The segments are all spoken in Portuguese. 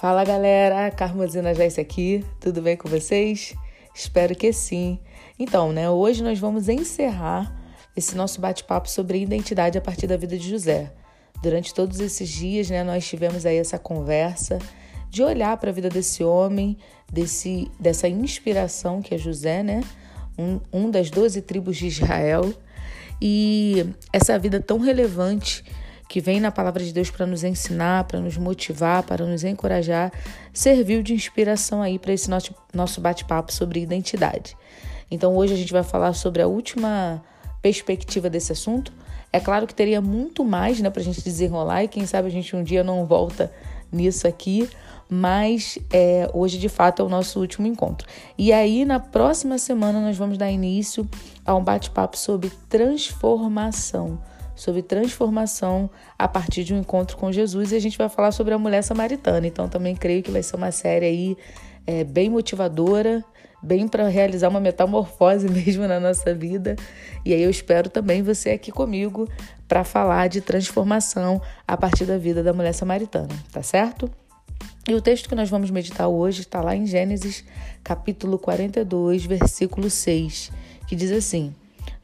Fala galera, Carmozina Joyce aqui, tudo bem com vocês? Espero que sim. Então, né, hoje nós vamos encerrar esse nosso bate-papo sobre identidade a partir da vida de José. Durante todos esses dias, né, nós tivemos aí essa conversa de olhar para a vida desse homem, desse, dessa inspiração que é José, né, um, um das doze tribos de Israel, e essa vida tão relevante que vem na palavra de Deus para nos ensinar, para nos motivar, para nos encorajar, serviu de inspiração aí para esse nosso, nosso bate-papo sobre identidade. Então hoje a gente vai falar sobre a última perspectiva desse assunto. É claro que teria muito mais né, para a gente desenrolar e quem sabe a gente um dia não volta nisso aqui, mas é, hoje de fato é o nosso último encontro. E aí na próxima semana nós vamos dar início a um bate-papo sobre transformação sobre transformação a partir de um encontro com Jesus e a gente vai falar sobre a mulher samaritana. Então também creio que vai ser uma série aí é, bem motivadora, bem para realizar uma metamorfose mesmo na nossa vida. E aí eu espero também você aqui comigo para falar de transformação a partir da vida da mulher samaritana, tá certo? E o texto que nós vamos meditar hoje está lá em Gênesis, capítulo 42, versículo 6, que diz assim: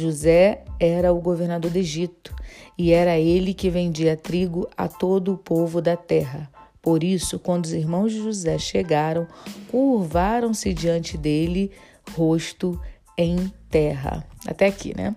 José era o governador do Egito e era ele que vendia trigo a todo o povo da terra. Por isso, quando os irmãos de José chegaram, curvaram-se diante dele, rosto em terra. Até aqui, né?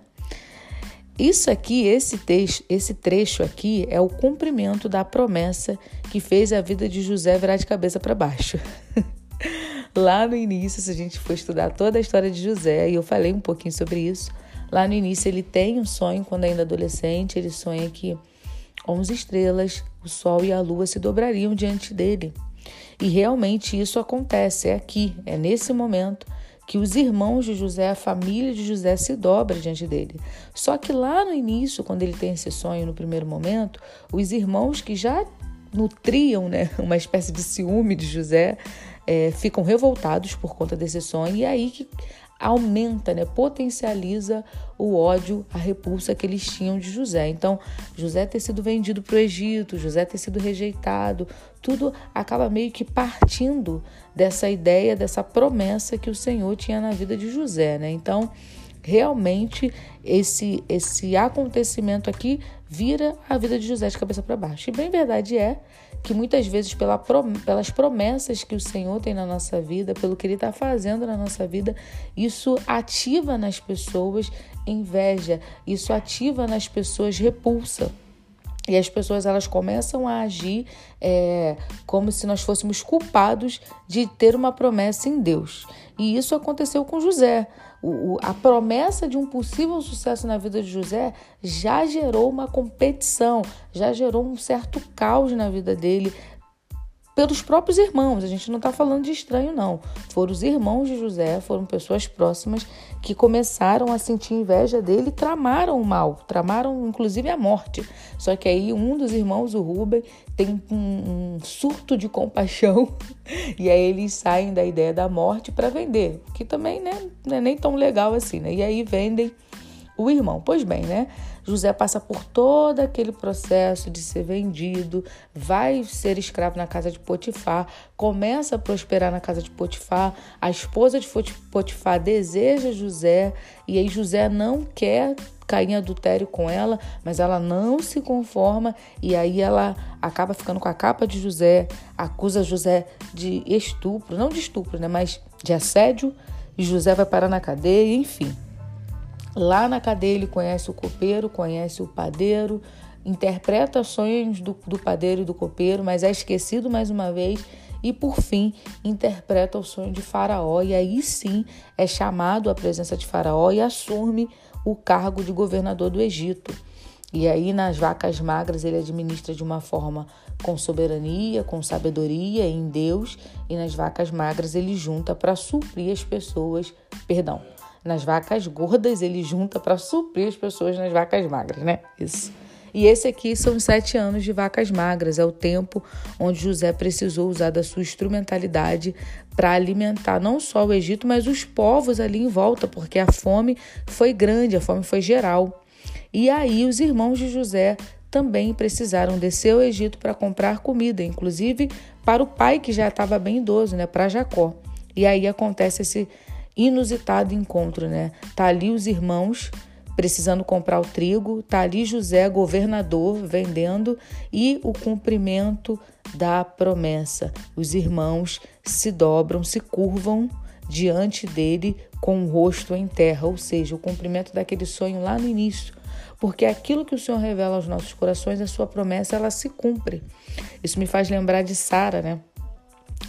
Isso aqui, esse, texto, esse trecho aqui, é o cumprimento da promessa que fez a vida de José virar de cabeça para baixo. Lá no início, se a gente for estudar toda a história de José, e eu falei um pouquinho sobre isso, Lá no início ele tem um sonho quando ainda adolescente, ele sonha que 11 estrelas, o sol e a lua se dobrariam diante dele. E realmente isso acontece, é aqui, é nesse momento que os irmãos de José, a família de José se dobra diante dele. Só que lá no início, quando ele tem esse sonho no primeiro momento, os irmãos que já nutriam né, uma espécie de ciúme de José é, ficam revoltados por conta desse sonho, e é aí que aumenta, né, potencializa o ódio, a repulsa que eles tinham de José. Então, José ter sido vendido para o Egito, José ter sido rejeitado, tudo acaba meio que partindo dessa ideia, dessa promessa que o Senhor tinha na vida de José, né? Então, realmente esse esse acontecimento aqui vira a vida de José de cabeça para baixo. E bem verdade é que muitas vezes pela, pelas promessas que o Senhor tem na nossa vida, pelo que Ele está fazendo na nossa vida, isso ativa nas pessoas inveja, isso ativa nas pessoas repulsa. E as pessoas elas começam a agir é, como se nós fôssemos culpados de ter uma promessa em Deus. E isso aconteceu com José. O, o, a promessa de um possível sucesso na vida de José já gerou uma competição, já gerou um certo caos na vida dele, pelos próprios irmãos. A gente não está falando de estranho, não. Foram os irmãos de José, foram pessoas próximas que começaram a sentir inveja dele e tramaram o mal, tramaram inclusive a morte. Só que aí um dos irmãos, o Rubem, tem um, um surto de compaixão e aí eles saem da ideia da morte para vender, que também né, não é nem tão legal assim, né? E aí vendem o irmão. Pois bem, né? José passa por todo aquele processo de ser vendido, vai ser escravo na casa de Potifar, começa a prosperar na casa de Potifar. A esposa de Potifar deseja José e aí José não quer cair em adultério com ela, mas ela não se conforma e aí ela acaba ficando com a capa de José, acusa José de estupro, não de estupro, né, mas de assédio, e José vai parar na cadeia, enfim. Lá na cadeia ele conhece o copeiro, conhece o padeiro, interpreta sonhos do, do padeiro e do copeiro, mas é esquecido mais uma vez e por fim interpreta o sonho de Faraó e aí sim é chamado à presença de Faraó e assume o cargo de governador do Egito. E aí nas vacas magras ele administra de uma forma com soberania, com sabedoria em Deus, e nas vacas magras ele junta para suprir as pessoas, perdão, nas vacas gordas, ele junta para suprir as pessoas nas vacas magras, né? Isso. E esse aqui são sete anos de vacas magras, é o tempo onde José precisou usar da sua instrumentalidade para alimentar não só o Egito, mas os povos ali em volta, porque a fome foi grande, a fome foi geral. E aí os irmãos de José também precisaram descer ao Egito para comprar comida, inclusive para o pai que já estava bem idoso, né, para Jacó. E aí acontece esse inusitado encontro, né? Tá ali os irmãos precisando comprar o trigo, tá ali José, governador, vendendo e o cumprimento da promessa. Os irmãos se dobram, se curvam diante dele com o rosto em terra, ou seja, o cumprimento daquele sonho lá no início. Porque aquilo que o Senhor revela aos nossos corações, a sua promessa, ela se cumpre. Isso me faz lembrar de Sara, né?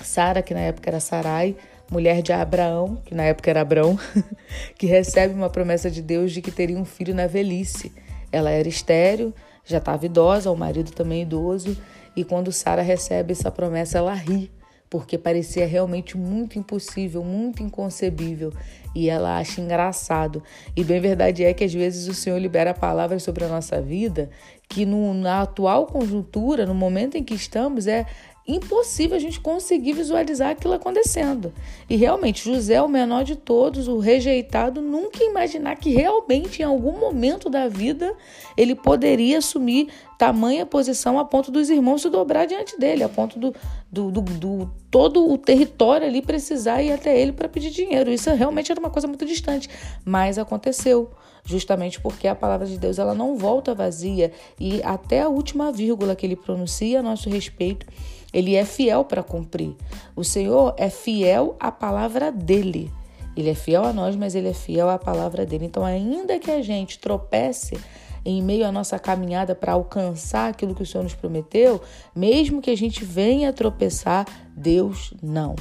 Sara, que na época era Sarai, mulher de Abraão, que na época era Abraão, que recebe uma promessa de Deus de que teria um filho na velhice. Ela era estéril, já estava idosa, o marido também idoso, e quando Sara recebe essa promessa, ela ri, porque parecia realmente muito impossível, muito inconcebível, e ela acha engraçado. E bem verdade é que às vezes o Senhor libera palavras sobre a nossa vida que no, na atual conjuntura, no momento em que estamos, é impossível a gente conseguir visualizar aquilo acontecendo. E realmente, José, o menor de todos, o rejeitado, nunca imaginar que realmente em algum momento da vida ele poderia assumir tamanha posição a ponto dos irmãos se dobrar diante dele, a ponto do, do, do, do todo o território ali precisar ir até ele para pedir dinheiro. Isso realmente era uma coisa muito distante, mas aconteceu justamente porque a palavra de Deus ela não volta vazia e até a última vírgula que ele pronuncia a nosso respeito ele é fiel para cumprir. O Senhor é fiel à palavra dele. Ele é fiel a nós, mas ele é fiel à palavra dele. Então, ainda que a gente tropece em meio à nossa caminhada para alcançar aquilo que o Senhor nos prometeu, mesmo que a gente venha tropeçar, Deus não.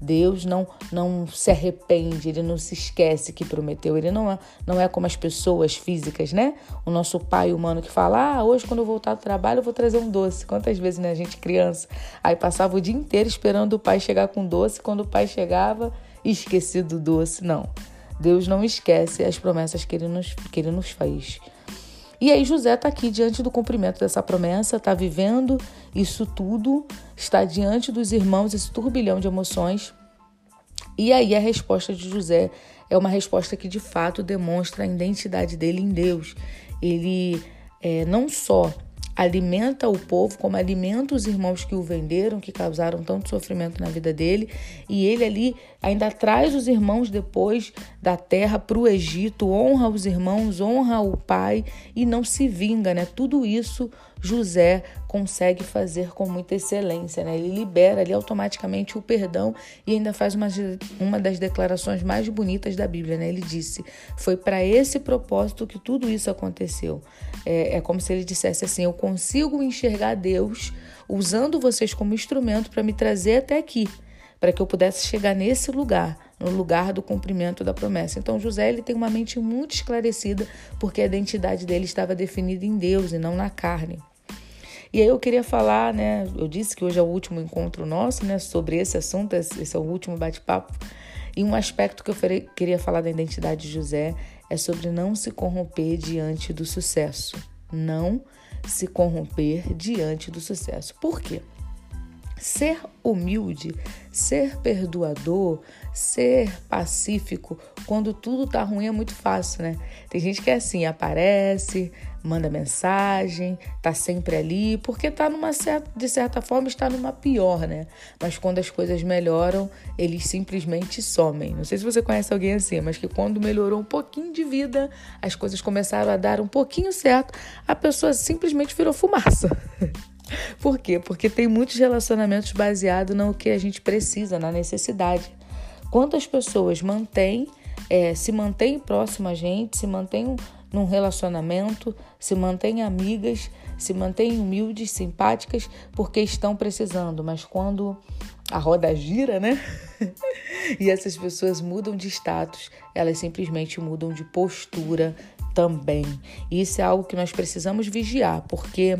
Deus não, não se arrepende, ele não se esquece que prometeu. Ele não é, não é como as pessoas físicas, né? O nosso pai humano que fala: Ah, hoje quando eu voltar do trabalho eu vou trazer um doce. Quantas vezes, né, a gente criança? Aí passava o dia inteiro esperando o pai chegar com doce. Quando o pai chegava, esquecido do doce. Não. Deus não esquece as promessas que ele nos, que ele nos faz. E aí José está aqui diante do cumprimento dessa promessa, está vivendo isso tudo, está diante dos irmãos, esse turbilhão de emoções. E aí a resposta de José é uma resposta que de fato demonstra a identidade dele em Deus. Ele é, não só alimenta o povo, como alimenta os irmãos que o venderam, que causaram tanto sofrimento na vida dele, e ele ali ainda traz os irmãos depois da terra para o Egito, honra os irmãos, honra o pai e não se vinga, né? Tudo isso José consegue fazer com muita excelência, né? Ele libera ali automaticamente o perdão e ainda faz uma, uma das declarações mais bonitas da Bíblia, né? Ele disse: Foi para esse propósito que tudo isso aconteceu. É, é como se ele dissesse assim: Eu consigo enxergar Deus usando vocês como instrumento para me trazer até aqui, para que eu pudesse chegar nesse lugar no lugar do cumprimento da promessa. Então José ele tem uma mente muito esclarecida porque a identidade dele estava definida em Deus e não na carne. E aí eu queria falar, né? Eu disse que hoje é o último encontro nosso, né? Sobre esse assunto, esse é o último bate-papo. E um aspecto que eu queria falar da identidade de José é sobre não se corromper diante do sucesso. Não se corromper diante do sucesso. Por quê? Ser humilde, ser perdoador, ser pacífico, quando tudo tá ruim é muito fácil, né? Tem gente que é assim, aparece, manda mensagem, tá sempre ali, porque tá numa certa, de certa forma está numa pior, né? Mas quando as coisas melhoram, eles simplesmente somem. Não sei se você conhece alguém assim, mas que quando melhorou um pouquinho de vida, as coisas começaram a dar um pouquinho certo, a pessoa simplesmente virou fumaça. Por quê? Porque tem muitos relacionamentos baseados no que a gente precisa, na necessidade. Quantas pessoas mantêm, é, se mantêm próximo a gente, se mantêm num relacionamento, se mantêm amigas, se mantêm humildes, simpáticas, porque estão precisando, mas quando a roda gira, né? e essas pessoas mudam de status, elas simplesmente mudam de postura também. Isso é algo que nós precisamos vigiar, porque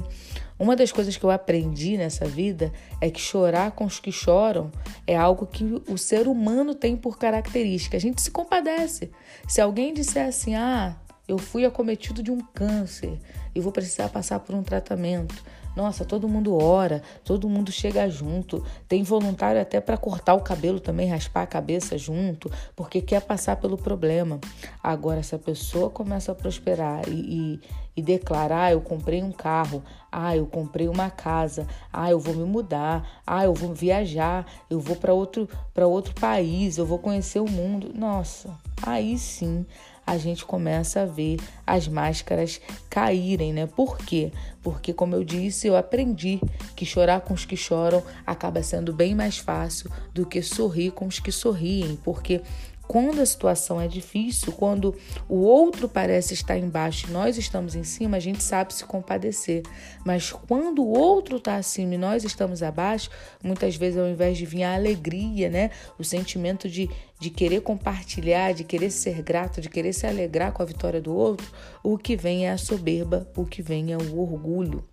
uma das coisas que eu aprendi nessa vida é que chorar com os que choram é algo que o ser humano tem por característica. A gente se compadece. Se alguém disser assim, ah, eu fui acometido de um câncer e vou precisar passar por um tratamento. Nossa, todo mundo ora, todo mundo chega junto. Tem voluntário até para cortar o cabelo também, raspar a cabeça junto, porque quer passar pelo problema. Agora, se a pessoa começa a prosperar e, e, e declarar: ah, eu comprei um carro, ah, eu comprei uma casa, ah, eu vou me mudar, ah, eu vou viajar, eu vou para outro, outro país, eu vou conhecer o mundo. Nossa, aí sim a gente começa a ver as máscaras caírem, né? Por quê? Porque, como eu disse, eu aprendi que chorar com os que choram acaba sendo bem mais fácil do que sorrir com os que sorriem, porque quando a situação é difícil, quando o outro parece estar embaixo e nós estamos em cima, a gente sabe se compadecer. Mas quando o outro está acima e nós estamos abaixo, muitas vezes ao invés de vir a alegria, né? O sentimento de, de querer compartilhar, de querer ser grato, de querer se alegrar com a vitória do outro, o que vem é a soberba, o que vem é o orgulho.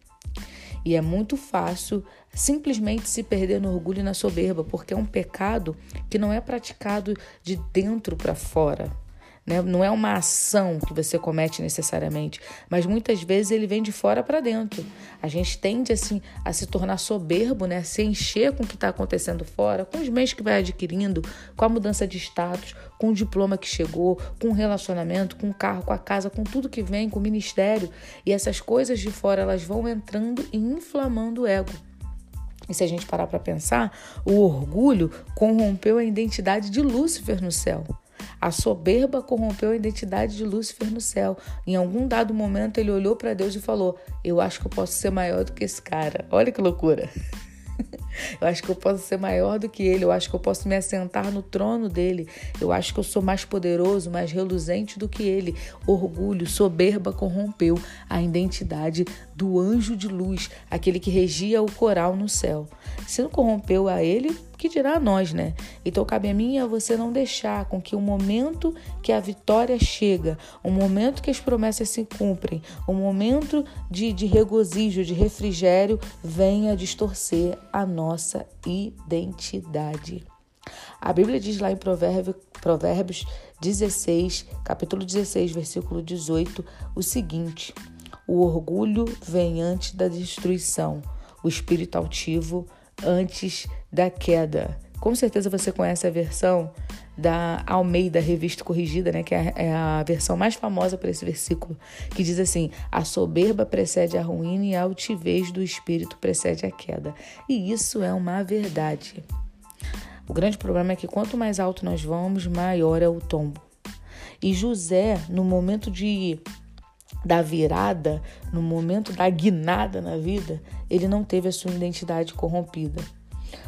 E é muito fácil simplesmente se perder no orgulho e na soberba, porque é um pecado que não é praticado de dentro para fora. Né? Não é uma ação que você comete necessariamente, mas muitas vezes ele vem de fora para dentro. A gente tende assim a se tornar soberbo, né? a se encher com o que está acontecendo fora, com os meios que vai adquirindo, com a mudança de status, com o diploma que chegou, com o relacionamento, com o carro, com a casa, com tudo que vem, com o ministério. E essas coisas de fora elas vão entrando e inflamando o ego. E se a gente parar para pensar, o orgulho corrompeu a identidade de Lúcifer no céu. A soberba corrompeu a identidade de Lúcifer no céu. Em algum dado momento ele olhou para Deus e falou: Eu acho que eu posso ser maior do que esse cara. Olha que loucura. Eu acho que eu posso ser maior do que ele, eu acho que eu posso me assentar no trono dele. Eu acho que eu sou mais poderoso, mais reluzente do que ele. Orgulho, soberba corrompeu a identidade do anjo de luz, aquele que regia o coral no céu. Se não corrompeu a ele, que dirá a nós, né? Então cabe a mim a você não deixar com que o momento que a vitória chega, o momento que as promessas se cumprem, o momento de, de regozijo, de refrigério, venha distorcer a nossa identidade. A Bíblia diz lá em Provérbios, Provérbios 16, capítulo 16, versículo 18, o seguinte: O orgulho vem antes da destruição, o espírito altivo antes da queda. Com certeza você conhece a versão da Almeida Revista Corrigida, né, que é, é a versão mais famosa para esse versículo, que diz assim: A soberba precede a ruína e a altivez do espírito precede a queda. E isso é uma verdade. O grande problema é que quanto mais alto nós vamos, maior é o tombo. E José, no momento de da virada, no momento da guinada na vida, ele não teve a sua identidade corrompida.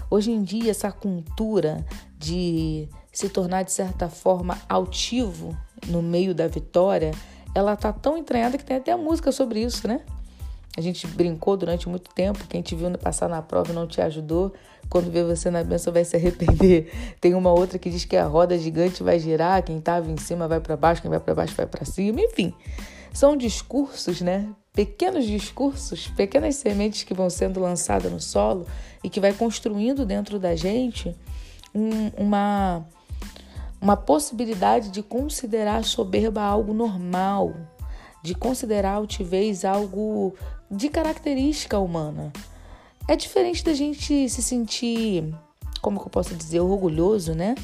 Hoje em dia, essa cultura de se tornar de certa forma altivo no meio da vitória, ela tá tão entranhada que tem até música sobre isso, né? A gente brincou durante muito tempo, quem te viu passar na prova não te ajudou, quando vê você na benção vai se arrepender. Tem uma outra que diz que a roda gigante vai girar, quem estava em cima vai para baixo, quem vai para baixo vai para cima, enfim. São discursos, né? Pequenos discursos, pequenas sementes que vão sendo lançadas no solo e que vai construindo dentro da gente um, uma, uma possibilidade de considerar a soberba algo normal, de considerar a altivez algo de característica humana. É diferente da gente se sentir, como que eu posso dizer, orgulhoso, né?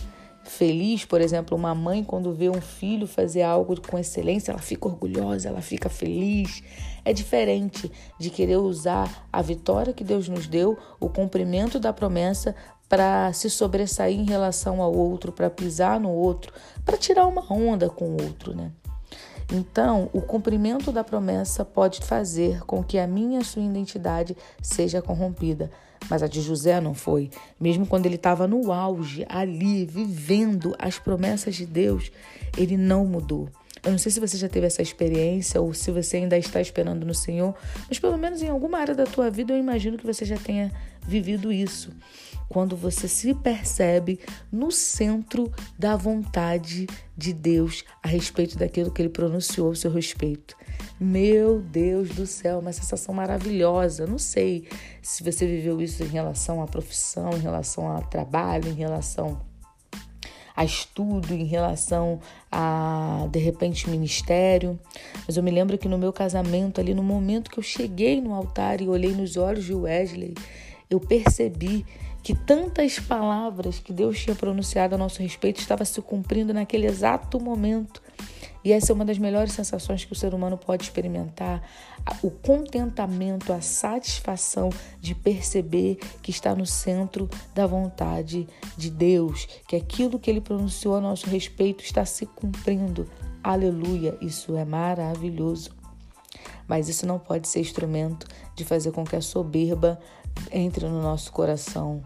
feliz, por exemplo, uma mãe quando vê um filho fazer algo com excelência, ela fica orgulhosa, ela fica feliz. É diferente de querer usar a vitória que Deus nos deu, o cumprimento da promessa para se sobressair em relação ao outro, para pisar no outro, para tirar uma onda com o outro, né? Então, o cumprimento da promessa pode fazer com que a minha sua identidade seja corrompida. Mas a de José não foi. Mesmo quando ele estava no auge, ali, vivendo as promessas de Deus, ele não mudou. Eu não sei se você já teve essa experiência ou se você ainda está esperando no Senhor, mas pelo menos em alguma área da tua vida eu imagino que você já tenha vivido isso. Quando você se percebe no centro da vontade de Deus a respeito daquilo que ele pronunciou ao seu respeito. Meu Deus do céu, uma sensação maravilhosa. Não sei se você viveu isso em relação à profissão, em relação ao trabalho, em relação a estudo, em relação a, de repente, ministério. Mas eu me lembro que no meu casamento, ali no momento que eu cheguei no altar e olhei nos olhos de Wesley, eu percebi que tantas palavras que Deus tinha pronunciado a nosso respeito estavam se cumprindo naquele exato momento. E essa é uma das melhores sensações que o ser humano pode experimentar: o contentamento, a satisfação de perceber que está no centro da vontade de Deus, que aquilo que ele pronunciou a nosso respeito está se cumprindo. Aleluia! Isso é maravilhoso. Mas isso não pode ser instrumento de fazer com que a soberba entre no nosso coração,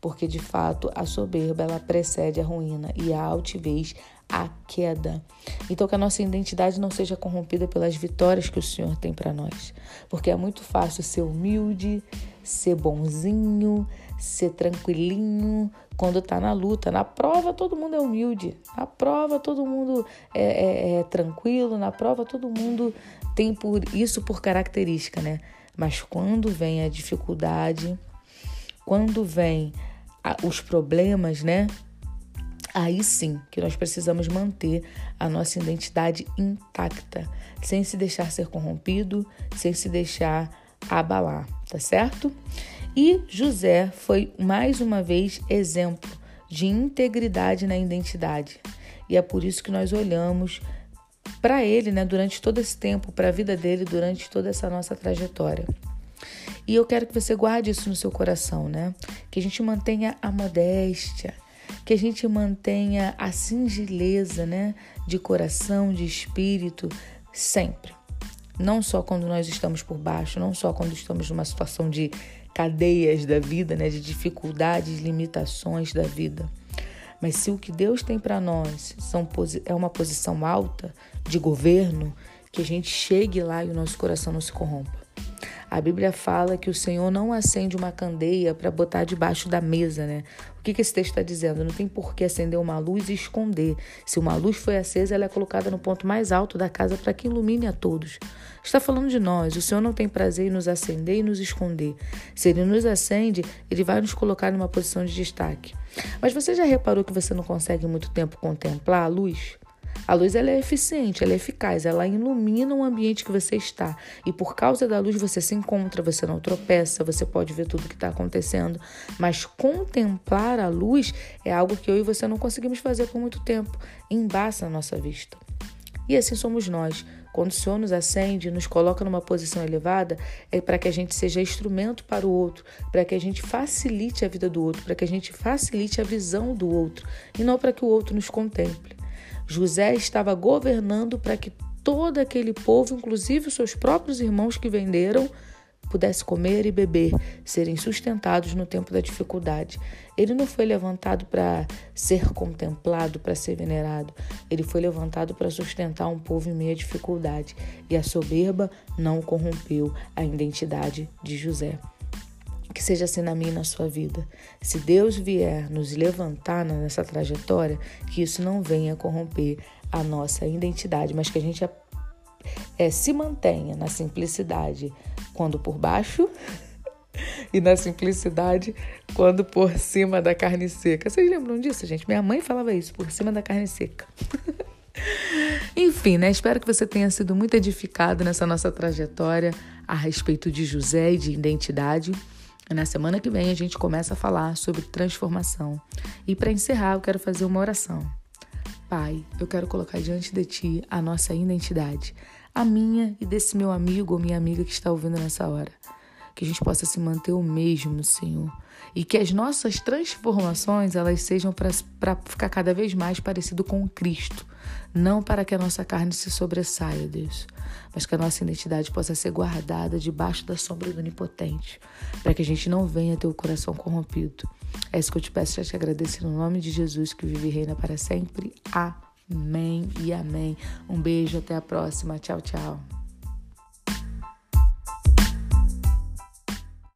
porque de fato a soberba ela precede a ruína e a altivez a queda. Então que a nossa identidade não seja corrompida pelas vitórias que o Senhor tem para nós, porque é muito fácil ser humilde, ser bonzinho, ser tranquilinho quando está na luta. Na prova todo mundo é humilde, na prova todo mundo é, é, é tranquilo, na prova todo mundo tem por isso por característica, né? Mas quando vem a dificuldade, quando vem a, os problemas, né? Aí sim que nós precisamos manter a nossa identidade intacta, sem se deixar ser corrompido, sem se deixar abalar, tá certo? E José foi mais uma vez exemplo de integridade na identidade. E é por isso que nós olhamos para ele, né, durante todo esse tempo, para a vida dele, durante toda essa nossa trajetória. E eu quero que você guarde isso no seu coração, né? Que a gente mantenha a modéstia, que a gente mantenha a singeleza, né, de coração, de espírito, sempre. Não só quando nós estamos por baixo, não só quando estamos numa situação de cadeias da vida, né, de dificuldades, limitações da vida. Mas se o que Deus tem para nós são, é uma posição alta de governo, que a gente chegue lá e o nosso coração não se corrompa. A Bíblia fala que o Senhor não acende uma candeia para botar debaixo da mesa, né? O que, que esse texto está dizendo? Não tem por que acender uma luz e esconder. Se uma luz foi acesa, ela é colocada no ponto mais alto da casa para que ilumine a todos. Está falando de nós. O Senhor não tem prazer em nos acender e nos esconder. Se Ele nos acende, Ele vai nos colocar numa posição de destaque. Mas você já reparou que você não consegue muito tempo contemplar a luz? A luz ela é eficiente, ela é eficaz, ela ilumina o ambiente que você está. E por causa da luz você se encontra, você não tropeça, você pode ver tudo que está acontecendo. Mas contemplar a luz é algo que eu e você não conseguimos fazer por muito tempo. Embaça a nossa vista. E assim somos nós. Quando o Senhor nos acende, nos coloca numa posição elevada, é para que a gente seja instrumento para o outro, para que a gente facilite a vida do outro, para que a gente facilite a visão do outro, e não para que o outro nos contemple. José estava governando para que todo aquele povo, inclusive os seus próprios irmãos que venderam, pudesse comer e beber, serem sustentados no tempo da dificuldade. Ele não foi levantado para ser contemplado, para ser venerado. Ele foi levantado para sustentar um povo em meia dificuldade. E a soberba não corrompeu a identidade de José. Que seja assim na minha e na sua vida. Se Deus vier nos levantar nessa trajetória, que isso não venha corromper a nossa identidade, mas que a gente é, se mantenha na simplicidade quando por baixo e na simplicidade quando por cima da carne seca. Vocês lembram disso, gente? Minha mãe falava isso, por cima da carne seca. Enfim, né? Espero que você tenha sido muito edificado nessa nossa trajetória a respeito de José e de identidade. Na semana que vem a gente começa a falar sobre transformação. E para encerrar, eu quero fazer uma oração. Pai, eu quero colocar diante de ti a nossa identidade, a minha e desse meu amigo ou minha amiga que está ouvindo nessa hora. Que a gente possa se manter o mesmo, Senhor. E que as nossas transformações elas sejam para ficar cada vez mais parecido com Cristo não para que a nossa carne se sobressaia, Deus, mas que a nossa identidade possa ser guardada debaixo da sombra do Onipotente, para que a gente não venha ter o coração corrompido. É isso que eu te peço, já te agradeço no nome de Jesus, que vive e reina para sempre. Amém e amém. Um beijo, até a próxima. Tchau, tchau.